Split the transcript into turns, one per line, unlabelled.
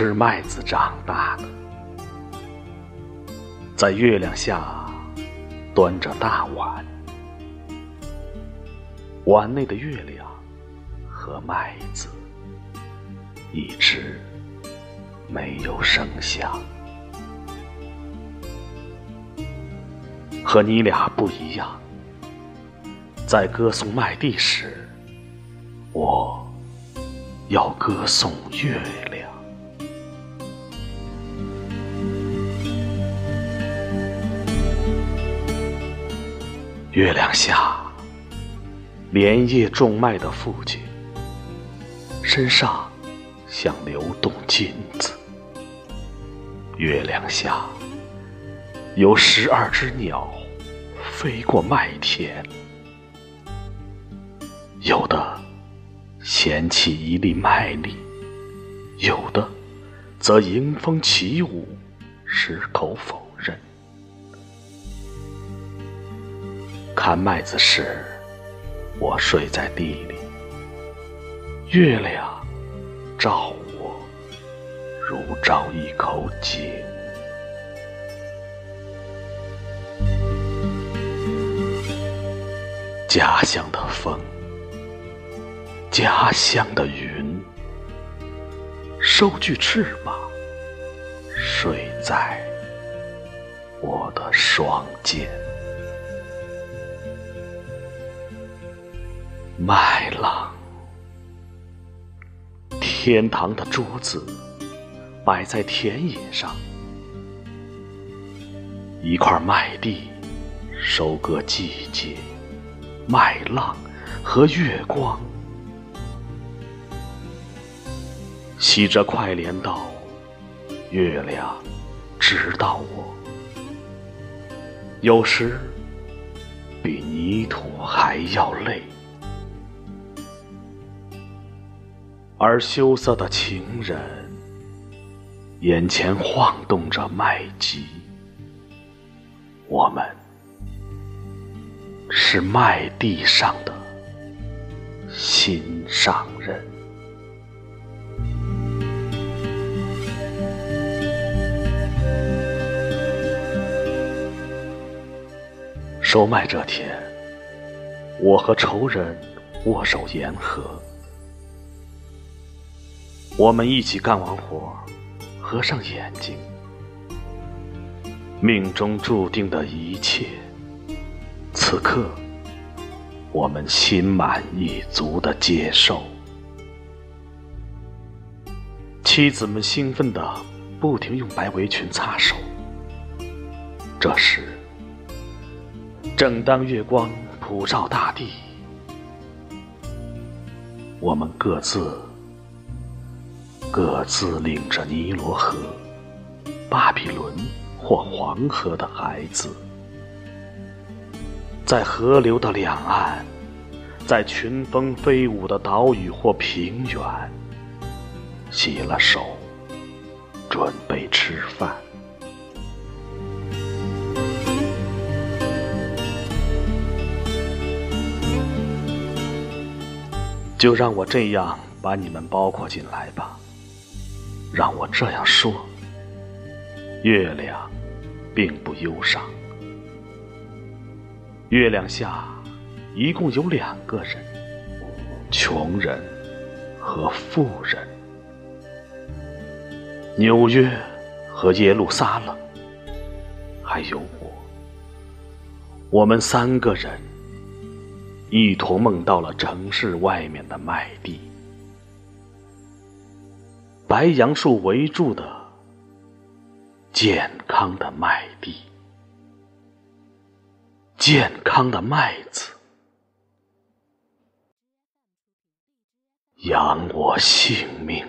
吃麦子长大的，在月亮下端着大碗，碗内的月亮和麦子一直没有声响。和你俩不一样，在歌颂麦地时，我要歌颂月亮。月亮下，连夜种麦的父亲，身上像流动金子。月亮下。有十二只鸟飞过麦田，有的衔起一粒麦粒，有的则迎风起舞，矢口否看麦子时，我睡在地里，月亮照我，如照一口井。家乡的风，家乡的云，收据翅膀，睡在我的双肩。麦浪，天堂的桌子摆在田野上，一块麦地，收割季节。麦浪和月光，洗着快镰刀，月亮直到我，有时比泥土还要累。而羞涩的情人，眼前晃动着麦秸，我们。是麦地上的心上人。收麦这天，我和仇人握手言和。我们一起干完活，合上眼睛，命中注定的一切。此刻，我们心满意足的接受。妻子们兴奋的不停用白围裙擦手。这时，正当月光普照大地，我们各自各自领着尼罗河、巴比伦或黄河的孩子。在河流的两岸，在群峰飞舞的岛屿或平原，洗了手，准备吃饭。就让我这样把你们包括进来吧。让我这样说：月亮并不忧伤。月亮下，一共有两个人：穷人和富人。纽约和耶路撒冷，还有我。我们三个人一同梦到了城市外面的麦地，白杨树围住的健康的麦地。健康的麦子，养我性命。